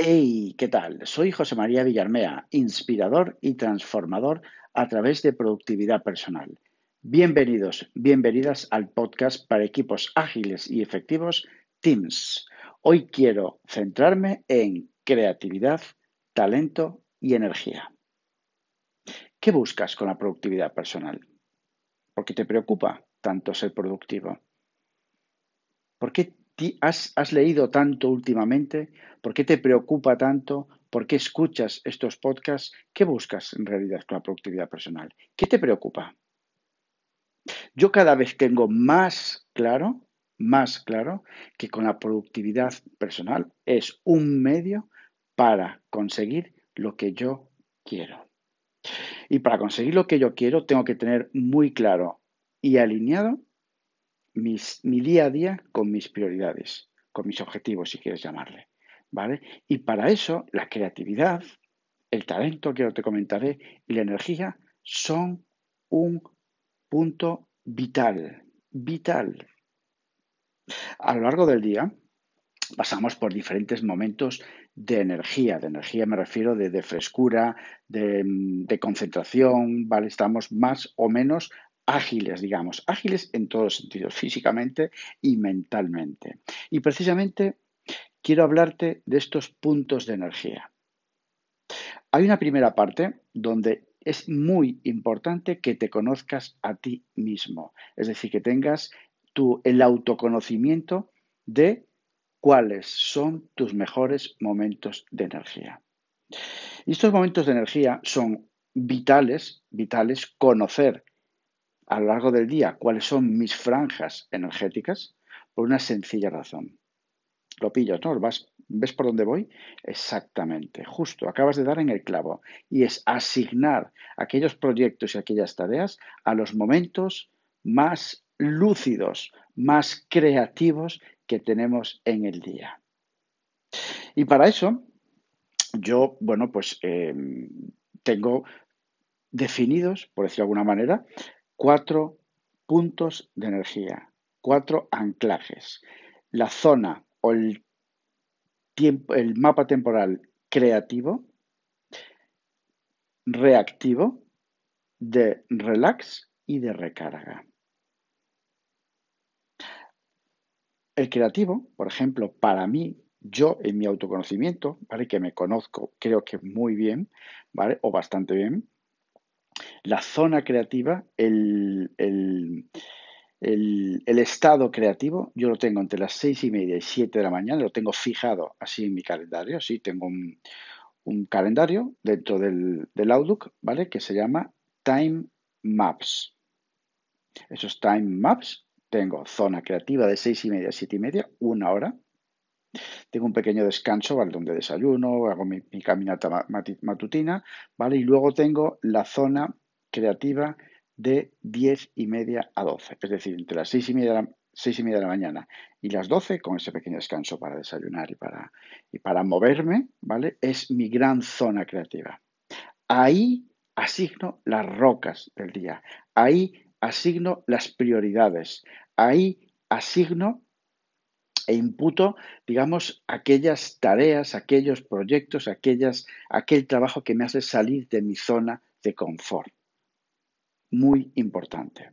Hey, ¿qué tal? Soy José María Villarmea, inspirador y transformador a través de productividad personal. Bienvenidos, bienvenidas al podcast para equipos ágiles y efectivos Teams. Hoy quiero centrarme en creatividad, talento y energía. ¿Qué buscas con la productividad personal? ¿Por qué te preocupa tanto ser productivo? ¿Por qué has, leído tanto últimamente? ¿Por qué te preocupa tanto? ¿Por qué escuchas estos podcasts? ¿Qué buscas en realidad con la productividad personal? ¿Qué te preocupa? Yo cada vez tengo más claro, más claro, que con la productividad personal es un medio para conseguir lo que yo quiero. Y para conseguir lo que yo quiero tengo que tener muy claro y alineado mi día a día con mis prioridades, con mis objetivos, si quieres llamarle. ¿Vale? Y para eso, la creatividad, el talento que te comentaré y la energía son un punto vital, vital. A lo largo del día pasamos por diferentes momentos de energía. De energía me refiero de, frescura, de, de, concentración, ¿vale? Estamos más o menos ágiles, digamos, ágiles en todos los sentidos, físicamente y mentalmente. Y precisamente quiero hablarte de estos puntos de energía. Hay una primera parte donde es muy importante que te conozcas a ti mismo, es decir, que tengas tu, el autoconocimiento de cuáles son tus mejores momentos de energía. Y estos momentos de energía son vitales, vitales conocer a lo largo del día cuáles son mis franjas energéticas por una sencilla razón. Lo pillo, ¿no? ¿Ves por dónde voy? Exactamente, justo, acabas de dar en el clavo. Y es asignar aquellos proyectos y aquellas tareas a los momentos más lúcidos, más creativos que tenemos en el día. Y para eso, yo, bueno, pues em, tengo definidos, por decirlo de alguna manera, cuatro puntos de energía, cuatro anclajes. La zona o el, tiempo, el mapa temporal creativo, reactivo, de relax y de recarga. El creativo, por ejemplo, para mí, yo en mi autoconocimiento, ¿vale? Que me conozco, creo que muy bien, ¿vale? O bastante bien, la zona creativa, el, estado creativo, yo lo tengo entre las seis y media y siete de la mañana, lo tengo fijado así en mi calendario, sí, tengo un, calendario dentro del, del, Outlook, ¿vale? Que se llama Time Maps. Esos Time Maps, tengo zona creativa de seis y media a siete y media, una hora, tengo un pequeño descanso, ¿vale? Donde desayuno, hago mi, caminata matutina, ¿vale? Y luego tengo la zona creativa de 10 y media a 12, es decir, entre las 6 y media de la, y media de la mañana y las 12, con ese pequeño descanso para desayunar y para, y para moverme, ¿vale? Es mi gran zona creativa. Ahí asigno las rocas del día, ahí asigno las prioridades, ahí asigno e imputo, digamos, aquellas tareas, aquellos proyectos, aquellas, aquel trabajo que me hace salir de mi zona de confort. Muy importante.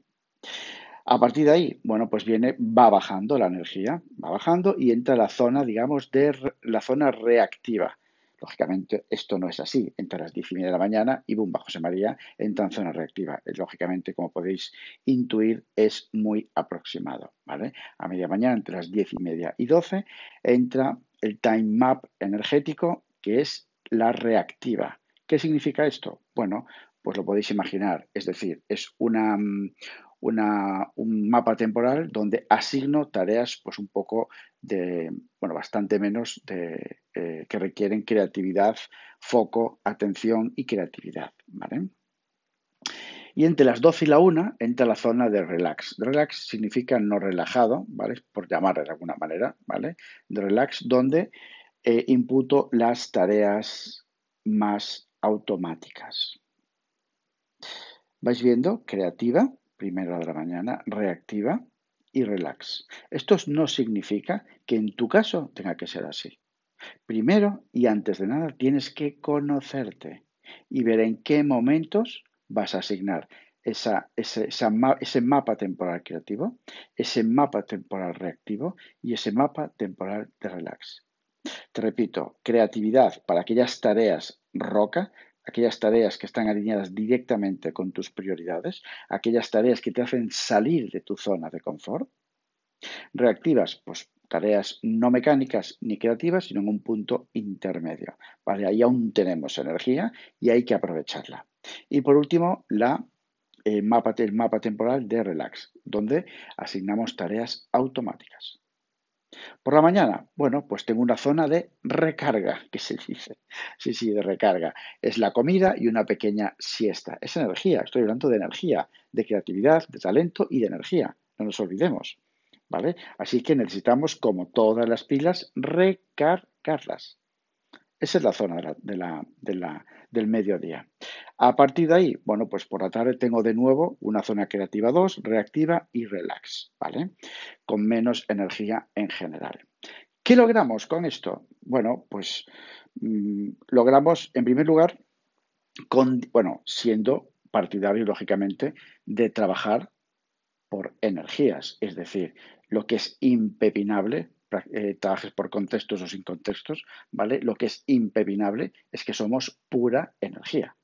A partir de ahí, bueno, pues viene, va bajando la energía, va bajando y entra la zona, digamos, de la zona reactiva. Lógicamente, esto no es así. Entre las 10 y media de la mañana y bajo José María entra en zona reactiva. Lógicamente, como podéis intuir, es muy aproximado. ¿vale? A media mañana, entre las 10 y media y 12, entra el time map energético, que es la reactiva. ¿Qué significa esto? Bueno, pues lo podéis imaginar. Es decir, es una, mm, un mapa temporal donde asigno tareas pues un poco de, bueno, bastante menos de, que requieren creatividad, foco, atención y creatividad, ¿vale? Y entre las 12 y la 1 entra la zona de relax. Relax significa no relajado, ¿vale? Por llamarle de alguna manera, ¿vale? De relax, donde eh, imputo las tareas más automáticas. ¿Vais viendo? Creativa, primera de la mañana, reactiva y relax. Esto no significa que en tu caso tenga que ser así. Primero y antes de nada tienes que conocerte y ver en qué momentos vas a asignar ese, ese mapa temporal creativo, ese mapa temporal reactivo y ese mapa temporal de relax. Te repito, creatividad para aquellas tareas roca, aquellas tareas que están alineadas directamente con tus prioridades, aquellas tareas que te hacen salir de tu zona de confort. Reactivas, pues tareas no mecánicas ni creativas, sino en un punto intermedio. ¿vale? Ahí aún tenemos energía y hay que aprovecharla. Y por último, la, eh, mapa, el mapa temporal de relax, donde asignamos tareas automáticas. Por la mañana, bueno, pues tengo una zona de recarga, que se dice. Sí, sí, de recarga. Es la comida y una pequeña siesta. Es energía, estoy hablando de energía, de creatividad, de talento y de energía. No nos olvidemos. ¿Vale? Así que necesitamos, como todas las pilas, recargarlas. Esa es la zona de la, del mediodía. A partir de ahí, bueno, pues por la tarde tengo de nuevo una zona creativa 2, reactiva y relax, ¿vale? Con menos energía en general. ¿Qué logramos con esto? Bueno, pues mm, logramos, en primer lugar, con, bueno, siendo partidario, lógicamente, de trabajar por energías, es decir, lo que es impepinable eh, trabajes por contextos o sin contextos, ¿vale? Lo que es impepinable es que somos pura energía.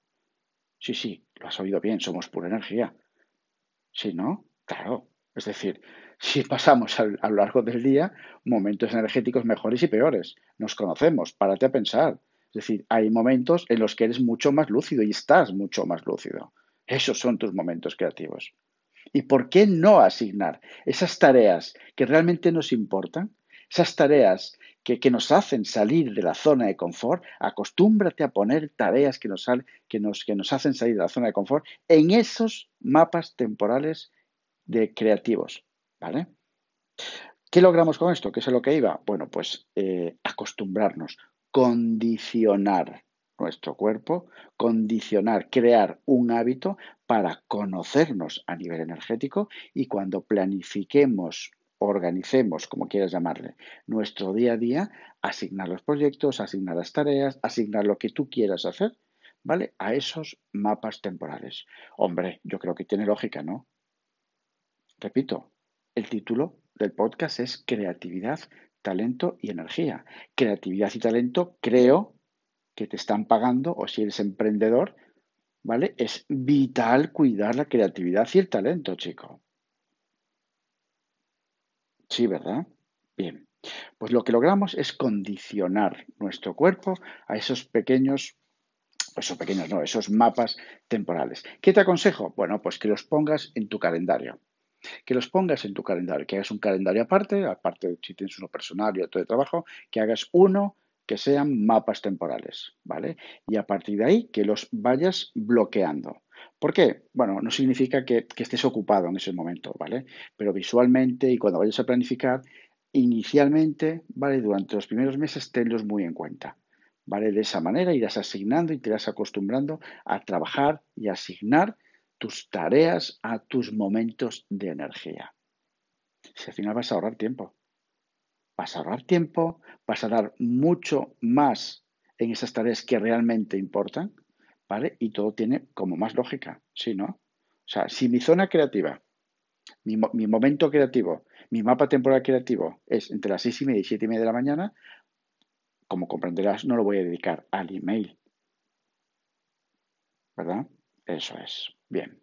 Sí, sí, lo has oído bien, somos pura energía. Sí, ¿no? Claro. Es decir, si pasamos a, lo largo del día momentos energéticos mejores y peores, nos conocemos, párate a pensar. Es decir, hay momentos en los que eres mucho más lúcido y estás mucho más lúcido. Esos son tus momentos creativos. ¿Y por qué no asignar esas tareas que realmente nos importan esas tareas que, nos hacen salir de la zona de confort, acostúmbrate a poner tareas que nos, que, nos, que nos hacen salir de la zona de confort en esos mapas temporales de creativos. ¿Vale? ¿Qué logramos con esto? ¿Qué es lo que iba? Bueno, pues eh, acostumbrarnos, condicionar nuestro cuerpo, condicionar, crear un hábito para conocernos a nivel energético y cuando planifiquemos organicemos, como quieras llamarle, nuestro día a día, asignar los proyectos, asignar las tareas, asignar lo que tú quieras hacer, ¿vale? A esos mapas temporales. Hombre, yo creo que tiene lógica, ¿no? Repito, el título del podcast es Creatividad, Talento y Energía. Creatividad y talento, creo que te están pagando, o si eres emprendedor, ¿vale? Es vital cuidar la creatividad y el talento, chico. Sí, ¿verdad? Bien. Pues lo que logramos es condicionar nuestro cuerpo a esos pequeños, esos pequeños no, esos mapas temporales. ¿Qué te aconsejo? Bueno, pues que los pongas en tu calendario. Que los pongas en tu calendario, que hagas un calendario aparte, aparte si tienes uno personal y otro de trabajo, que hagas uno que sean mapas temporales, ¿vale? Y a partir de ahí que los vayas bloqueando. ¿Por qué? Bueno, no significa que, estés ocupado en ese momento, ¿vale? Pero visualmente y cuando vayas a planificar, inicialmente, ¿vale? Durante los primeros meses, tenlos muy en cuenta. ¿Vale? De esa manera irás asignando y te irás acostumbrando a trabajar y asignar tus tareas a tus momentos de energía. Si al final vas a ahorrar tiempo. Vas a ahorrar tiempo, vas a dar mucho más en esas tareas que realmente importan ¿vale? Y todo tiene como más lógica, ¿sí, no? O sea, si mi zona creativa, mi, momento creativo, mi mapa temporal creativo es entre las seis y media y siete y media de la mañana, como comprenderás, no lo voy a dedicar al email. ¿Verdad? Eso es. Bien.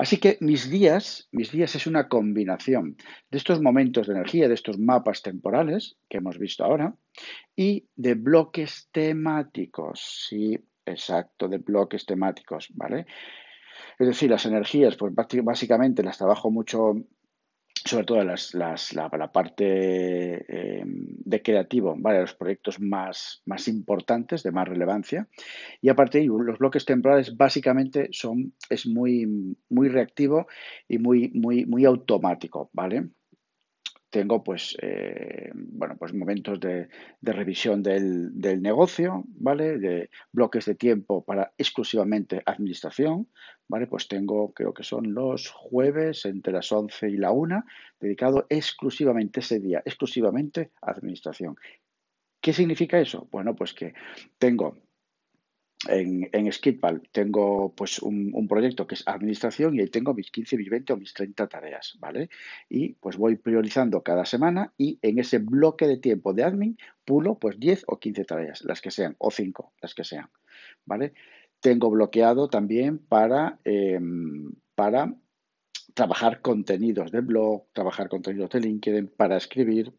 Así que mis días, mis días es una combinación de estos momentos de energía, de estos mapas temporales que hemos visto ahora, y de bloques temáticos. Sí, exacto de bloques temáticos, ¿vale? Es decir, las energías, pues básicamente las trabajo mucho, sobre todo las, la, parte eh, de creativo, ¿vale? Los proyectos más, más importantes, de más relevancia. Y aparte de los bloques temporales básicamente son, es muy, muy reactivo y muy, muy, muy automático, ¿vale? Tengo pues, eh, bueno, pues momentos de, revisión del, negocio, ¿vale? De bloques de tiempo para exclusivamente administración, ¿vale? Pues tengo, creo que son los jueves entre las 11 y la 1, dedicado exclusivamente ese día, exclusivamente a administración. ¿Qué significa eso? Bueno, pues que tengo en, en tengo pues un, proyecto que es administración y ahí tengo mis 15, mis 20 o mis 30 tareas, ¿vale? Y pues voy priorizando cada semana y en ese bloque de tiempo de admin pulo pues 10 o 15 tareas, las que sean, o 5, las que sean, ¿vale? Tengo bloqueado también para, em, para trabajar contenidos de blog, trabajar contenidos de LinkedIn, para escribir,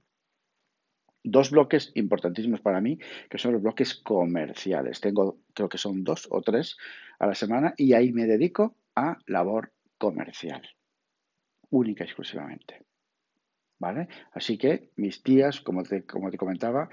dos bloques importantísimos para mí, que son los bloques comerciales. Tengo, creo que son dos o tres a la semana y ahí me dedico a labor comercial, única y exclusivamente. ¿Vale? Así que mis días, como te, como te comentaba,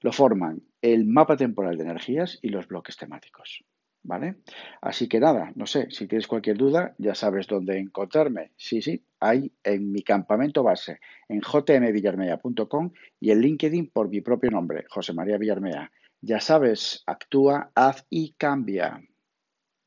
lo forman el mapa temporal de energías y los bloques temáticos. ¿Vale? Así que nada, no sé, si tienes cualquier duda, ya sabes dónde encontrarme. Sí, sí, hay en mi campamento base, en jmvillarmea.com y en LinkedIn por mi propio nombre, José María Villarmea. Ya sabes, actúa, haz y cambia.